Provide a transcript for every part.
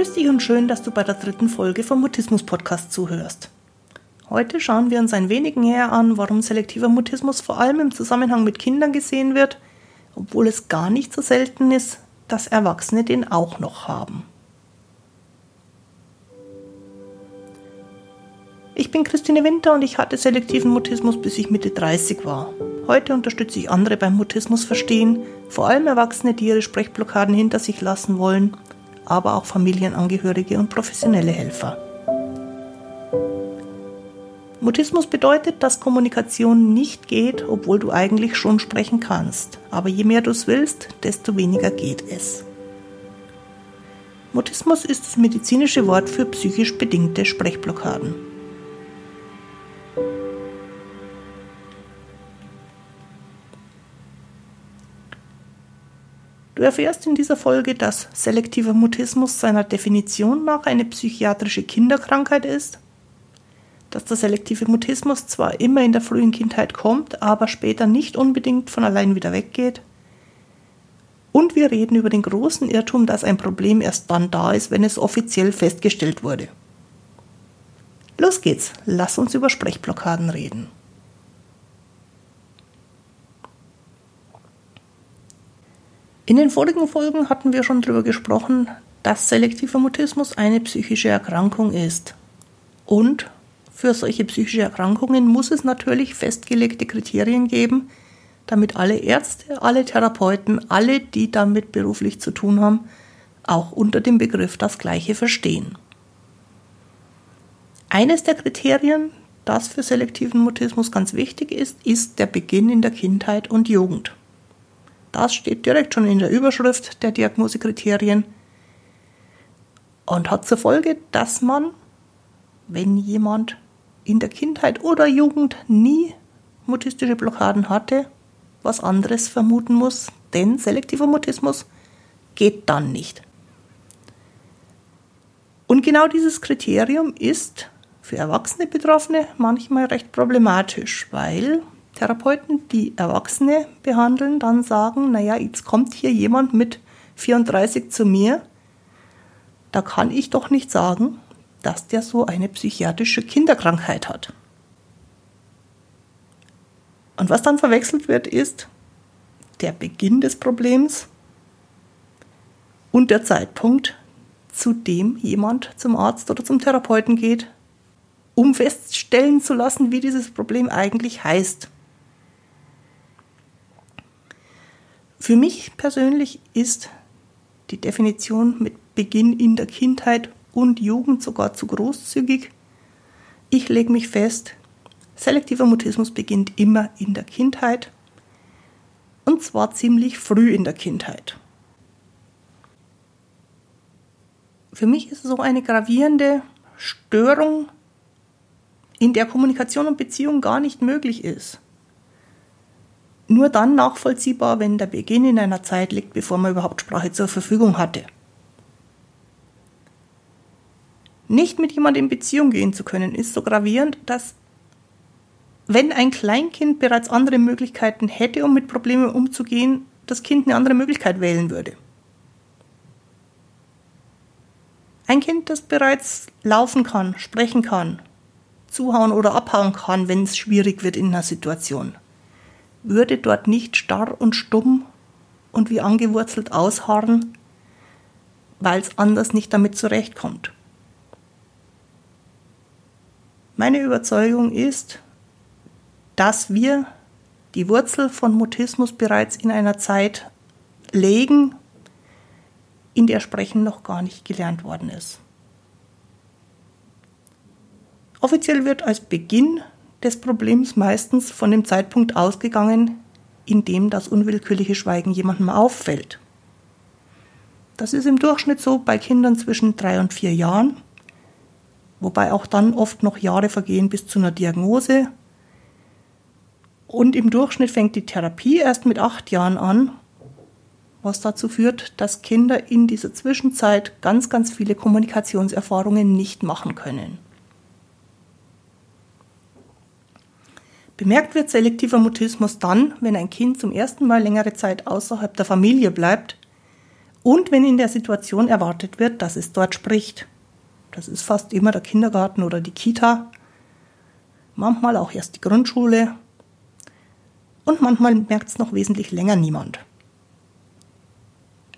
Grüß dich und schön, dass du bei der dritten Folge vom Mutismus Podcast zuhörst. Heute schauen wir uns ein wenig näher an, warum selektiver Mutismus vor allem im Zusammenhang mit Kindern gesehen wird, obwohl es gar nicht so selten ist, dass Erwachsene den auch noch haben. Ich bin Christine Winter und ich hatte selektiven Mutismus, bis ich Mitte 30 war. Heute unterstütze ich andere beim Mutismus verstehen, vor allem Erwachsene, die ihre Sprechblockaden hinter sich lassen wollen, aber auch Familienangehörige und professionelle Helfer. Mutismus bedeutet, dass Kommunikation nicht geht, obwohl du eigentlich schon sprechen kannst. Aber je mehr du es willst, desto weniger geht es. Mutismus ist das medizinische Wort für psychisch bedingte Sprechblockaden. Du erfährst in dieser Folge, dass selektiver Mutismus seiner Definition nach eine psychiatrische Kinderkrankheit ist dass der selektive Mutismus zwar immer in der frühen Kindheit kommt, aber später nicht unbedingt von allein wieder weggeht. Und wir reden über den großen Irrtum, dass ein Problem erst dann da ist, wenn es offiziell festgestellt wurde. Los geht's, lass uns über Sprechblockaden reden. In den vorigen Folgen hatten wir schon darüber gesprochen, dass selektiver Mutismus eine psychische Erkrankung ist und für solche psychische Erkrankungen muss es natürlich festgelegte Kriterien geben, damit alle Ärzte, alle Therapeuten, alle, die damit beruflich zu tun haben, auch unter dem Begriff das Gleiche verstehen. Eines der Kriterien, das für selektiven Mutismus ganz wichtig ist, ist der Beginn in der Kindheit und Jugend. Das steht direkt schon in der Überschrift der Diagnosekriterien und hat zur Folge, dass man, wenn jemand in der Kindheit oder Jugend nie mutistische Blockaden hatte, was anderes vermuten muss, denn selektiver Mutismus geht dann nicht. Und genau dieses Kriterium ist für erwachsene Betroffene manchmal recht problematisch, weil Therapeuten, die Erwachsene behandeln, dann sagen, naja, jetzt kommt hier jemand mit 34 zu mir, da kann ich doch nicht sagen, dass der so eine psychiatrische Kinderkrankheit hat. Und was dann verwechselt wird, ist der Beginn des Problems und der Zeitpunkt, zu dem jemand zum Arzt oder zum Therapeuten geht, um feststellen zu lassen, wie dieses Problem eigentlich heißt. Für mich persönlich ist die Definition mit Beginn in der Kindheit und Jugend sogar zu großzügig. Ich lege mich fest, selektiver Mutismus beginnt immer in der Kindheit und zwar ziemlich früh in der Kindheit. Für mich ist so eine gravierende Störung, in der Kommunikation und Beziehung gar nicht möglich ist. Nur dann nachvollziehbar, wenn der Beginn in einer Zeit liegt, bevor man überhaupt Sprache zur Verfügung hatte. nicht mit jemandem in Beziehung gehen zu können, ist so gravierend, dass wenn ein Kleinkind bereits andere Möglichkeiten hätte, um mit Problemen umzugehen, das Kind eine andere Möglichkeit wählen würde. Ein Kind, das bereits laufen kann, sprechen kann, zuhauen oder abhauen kann, wenn es schwierig wird in einer Situation, würde dort nicht starr und stumm und wie angewurzelt ausharren, weil es anders nicht damit zurechtkommt. Meine Überzeugung ist, dass wir die Wurzel von Mutismus bereits in einer Zeit legen, in der Sprechen noch gar nicht gelernt worden ist. Offiziell wird als Beginn des Problems meistens von dem Zeitpunkt ausgegangen, in dem das unwillkürliche Schweigen jemandem auffällt. Das ist im Durchschnitt so bei Kindern zwischen drei und vier Jahren wobei auch dann oft noch Jahre vergehen bis zu einer Diagnose. Und im Durchschnitt fängt die Therapie erst mit acht Jahren an, was dazu führt, dass Kinder in dieser Zwischenzeit ganz, ganz viele Kommunikationserfahrungen nicht machen können. Bemerkt wird selektiver Mutismus dann, wenn ein Kind zum ersten Mal längere Zeit außerhalb der Familie bleibt Und wenn in der Situation erwartet wird, dass es dort spricht. Das ist fast immer der Kindergarten oder die Kita. Manchmal auch erst die Grundschule. Und manchmal merkt es noch wesentlich länger niemand.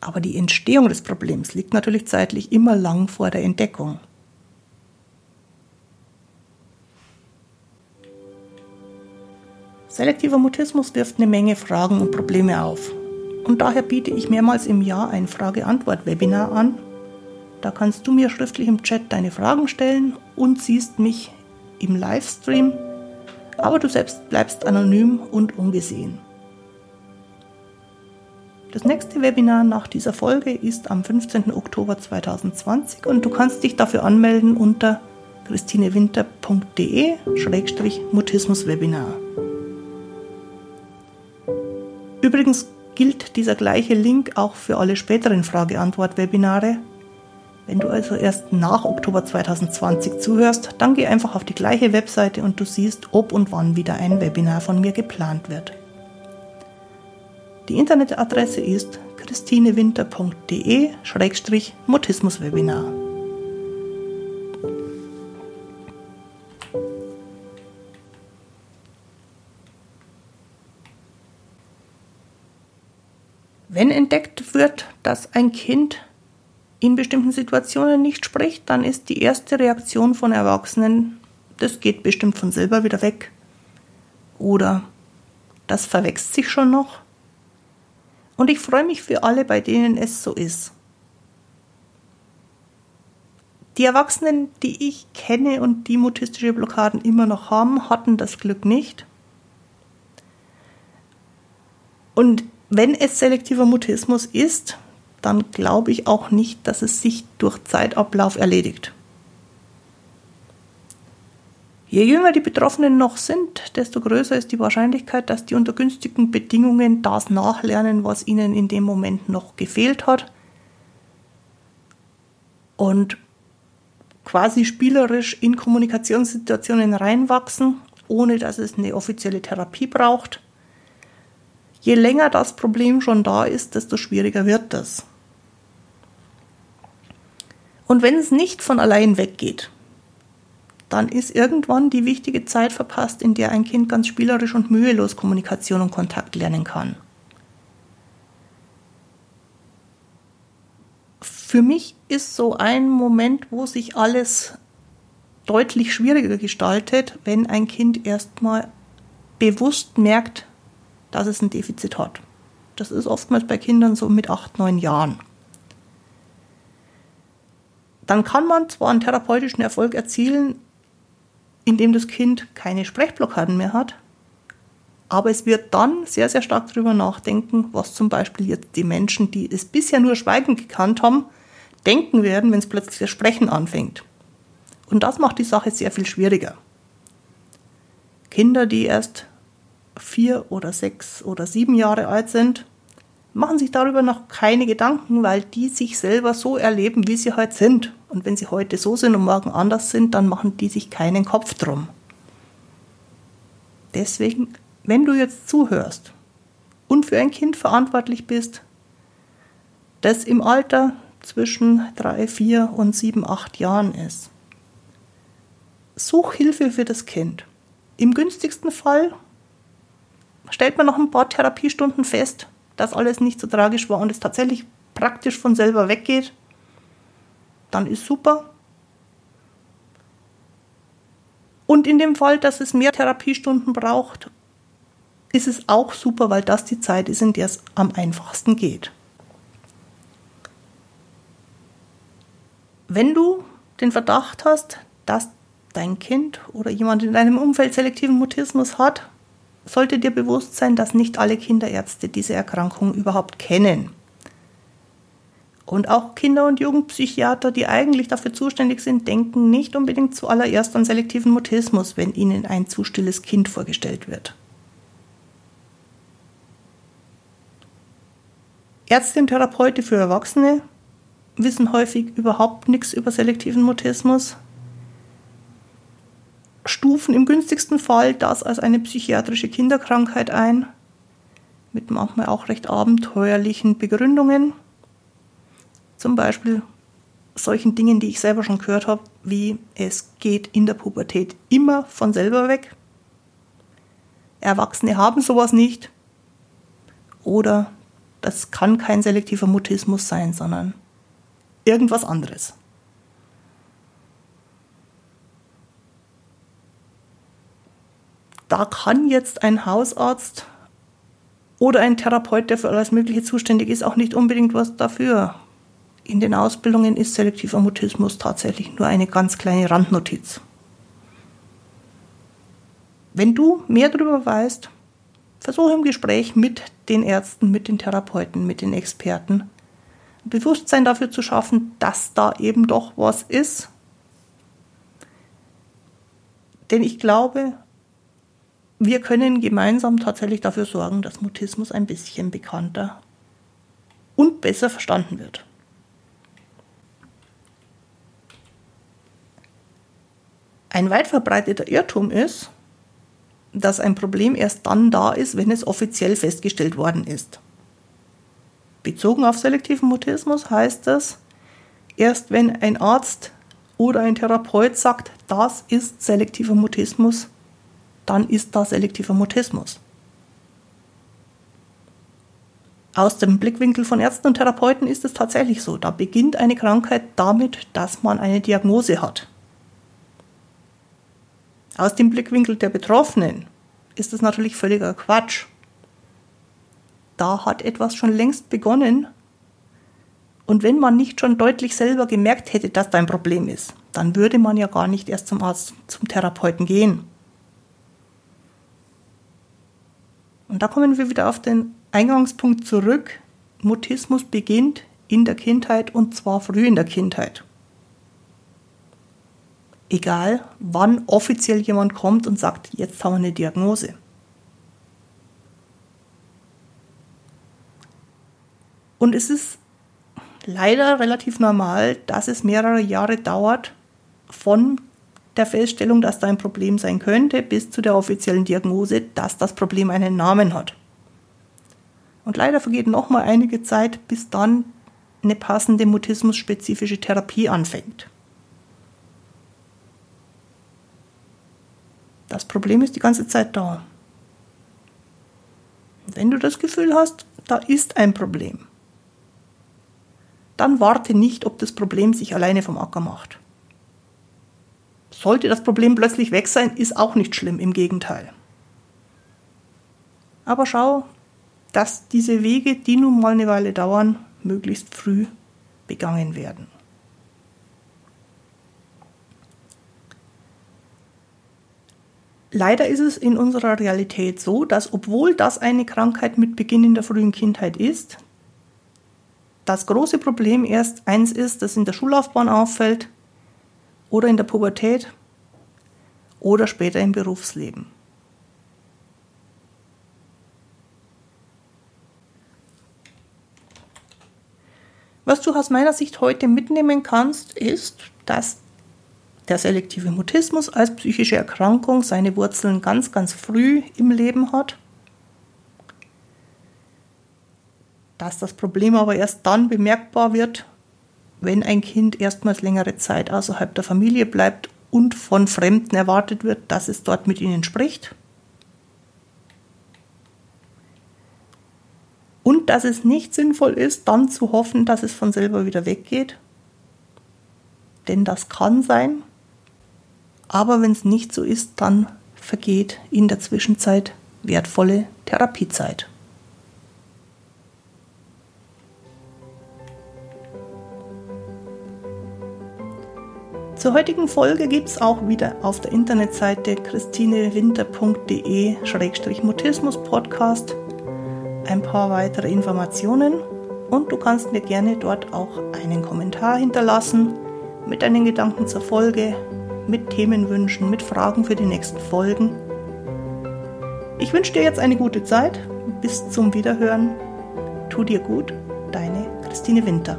Aber die Entstehung des Problems liegt natürlich zeitlich immer lang vor der Entdeckung. Selektiver Mutismus wirft eine Menge Fragen und Probleme auf. Und daher biete ich mehrmals im Jahr ein Frage-Antwort-Webinar an. Da kannst du mir schriftlich im Chat deine Fragen stellen und siehst mich im Livestream, aber du selbst bleibst anonym und ungesehen. Das nächste Webinar nach dieser Folge ist am 15. Oktober 2020 und du kannst dich dafür anmelden unter christinewinter.de-mutismus-webinar. Übrigens gilt dieser gleiche Link auch für alle späteren Frage-Antwort-Webinare. Wenn du also erst nach Oktober 2020 zuhörst, dann geh einfach auf die gleiche Webseite und du siehst, ob und wann wieder ein Webinar von mir geplant wird. Die Internetadresse ist christinewinter.de-mutismuswebinar. Wenn entdeckt wird, dass ein Kind in bestimmten Situationen nicht spricht, dann ist die erste Reaktion von Erwachsenen, das geht bestimmt von selber wieder weg. Oder das verwächst sich schon noch. Und ich freue mich für alle, bei denen es so ist. Die Erwachsenen, die ich kenne und die mutistische Blockaden immer noch haben, hatten das Glück nicht. Und wenn es selektiver Mutismus ist, dann glaube ich auch nicht, dass es sich durch Zeitablauf erledigt. Je jünger die Betroffenen noch sind, desto größer ist die Wahrscheinlichkeit, dass die unter günstigen Bedingungen das nachlernen, was ihnen in dem Moment noch gefehlt hat. Und quasi spielerisch in Kommunikationssituationen reinwachsen, ohne dass es eine offizielle Therapie braucht. Je länger das Problem schon da ist, desto schwieriger wird das. Und wenn es nicht von allein weggeht, dann ist irgendwann die wichtige Zeit verpasst, in der ein Kind ganz spielerisch und mühelos Kommunikation und Kontakt lernen kann. Für mich ist so ein Moment, wo sich alles deutlich schwieriger gestaltet, wenn ein Kind erstmal bewusst merkt, dass es ein Defizit hat. Das ist oftmals bei Kindern so mit acht, neun Jahren. Dann kann man zwar einen therapeutischen Erfolg erzielen, in das Kind keine Sprechblockaden mehr hat. Aber es wird dann sehr, sehr stark darüber nachdenken, was zum Beispiel jetzt die Menschen, die es bisher nur Schweigen gekannt haben, denken werden, wenn es plötzlich das Sprechen anfängt. Und das macht die Sache sehr viel schwieriger. Kinder, die erst vier oder sechs oder sieben Jahre alt sind, machen sich darüber noch keine Gedanken, weil die sich selber so erleben, wie sie heute halt sind. Und wenn sie heute so sind und morgen anders sind, dann machen die sich keinen Kopf drum. Deswegen, wenn du jetzt zuhörst und für ein Kind verantwortlich bist, das im Alter zwischen drei, vier und sieben, acht Jahren ist, such Hilfe für das Kind. Im günstigsten Fall stellt man noch ein paar Therapiestunden fest, dass alles nicht so tragisch war und es tatsächlich praktisch von selber weggeht, dann ist super. Und in dem Fall, dass es mehr Therapiestunden braucht, ist es auch super, weil das die Zeit ist, in der es am einfachsten geht. Wenn du den Verdacht hast, dass dein Kind oder jemand in deinem Umfeld selektiven Mutismus hat, sollte dir bewusst sein, dass nicht alle Kinderärzte diese Erkrankung überhaupt kennen. Und auch Kinder- und Jugendpsychiater, die eigentlich dafür zuständig sind, denken nicht unbedingt zuallererst an selektiven Mutismus, wenn ihnen ein zu stilles Kind vorgestellt wird. Ärzte und Therapeute für Erwachsene wissen häufig überhaupt nichts über selektiven Mutismus, stufen im günstigsten Fall das als eine psychiatrische Kinderkrankheit ein, mit manchmal auch recht abenteuerlichen Begründungen. Zum Beispiel solchen Dingen, die ich selber schon gehört habe, wie es geht in der Pubertät immer von selber weg. Erwachsene haben sowas nicht. Oder das kann kein selektiver Mutismus sein, sondern irgendwas anderes. Da kann jetzt ein Hausarzt oder ein Therapeut, der für alles Mögliche zuständig ist, auch nicht unbedingt was dafür. In den Ausbildungen ist selektiver Mutismus tatsächlich nur eine ganz kleine Randnotiz. Wenn du mehr darüber weißt, versuche im Gespräch mit den Ärzten, mit den Therapeuten, mit den Experten Bewusstsein dafür zu schaffen, dass da eben doch was ist. Denn ich glaube, wir können gemeinsam tatsächlich dafür sorgen, dass Mutismus ein bisschen bekannter und besser verstanden wird. Ein weit verbreiteter Irrtum ist, dass ein Problem erst dann da ist, wenn es offiziell festgestellt worden ist. Bezogen auf selektiven Mutismus heißt das, erst wenn ein Arzt oder ein Therapeut sagt, das ist selektiver Mutismus, dann ist das selektiver Mutismus. Aus dem Blickwinkel von Ärzten und Therapeuten ist es tatsächlich so. Da beginnt eine Krankheit damit, dass man eine Diagnose hat. Aus dem Blickwinkel der Betroffenen ist es natürlich völliger Quatsch. Da hat etwas schon längst begonnen. Und wenn man nicht schon deutlich selber gemerkt hätte, dass da ein Problem ist, dann würde man ja gar nicht erst zum Arzt, zum Therapeuten gehen. Und da kommen wir wieder auf den Eingangspunkt zurück. Mutismus beginnt in der Kindheit und zwar früh in der Kindheit egal wann offiziell jemand kommt und sagt, jetzt haben wir eine Diagnose. Und es ist leider relativ normal, dass es mehrere Jahre dauert von der Feststellung, dass da ein Problem sein könnte, bis zu der offiziellen Diagnose, dass das Problem einen Namen hat. Und leider vergeht noch mal einige Zeit, bis dann eine passende mutismusspezifische Therapie anfängt. Das Problem ist die ganze Zeit da. Wenn du das Gefühl hast, da ist ein Problem, dann warte nicht, ob das Problem sich alleine vom Acker macht. Sollte das Problem plötzlich weg sein, ist auch nicht schlimm, im Gegenteil. Aber schau, dass diese Wege, die nun mal eine Weile dauern, möglichst früh begangen werden. Leider ist es in unserer Realität so, dass obwohl das eine Krankheit mit Beginn in der frühen Kindheit ist, das große Problem erst eins ist, das in der Schullaufbahn auffällt oder in der Pubertät oder später im Berufsleben. Was du aus meiner Sicht heute mitnehmen kannst, ist, dass der selektive Mutismus als psychische Erkrankung seine Wurzeln ganz, ganz früh im Leben hat. Dass das Problem aber erst dann bemerkbar wird, wenn ein Kind erstmals längere Zeit außerhalb der Familie bleibt und von Fremden erwartet wird, dass es dort mit ihnen spricht. Und dass es nicht sinnvoll ist, dann zu hoffen, dass es von selber wieder weggeht. Denn das kann sein, aber wenn es nicht so ist, dann vergeht in der Zwischenzeit wertvolle Therapiezeit. Zur heutigen Folge gibt es auch wieder auf der Internetseite christinewinter.de-mutismus-podcast ein paar weitere Informationen und du kannst mir gerne dort auch einen Kommentar hinterlassen mit deinen Gedanken zur Folge, mit Themenwünschen, mit Fragen für die nächsten Folgen. Ich wünsche dir jetzt eine gute Zeit. Bis zum Wiederhören. Tu dir gut, deine Christine Winter.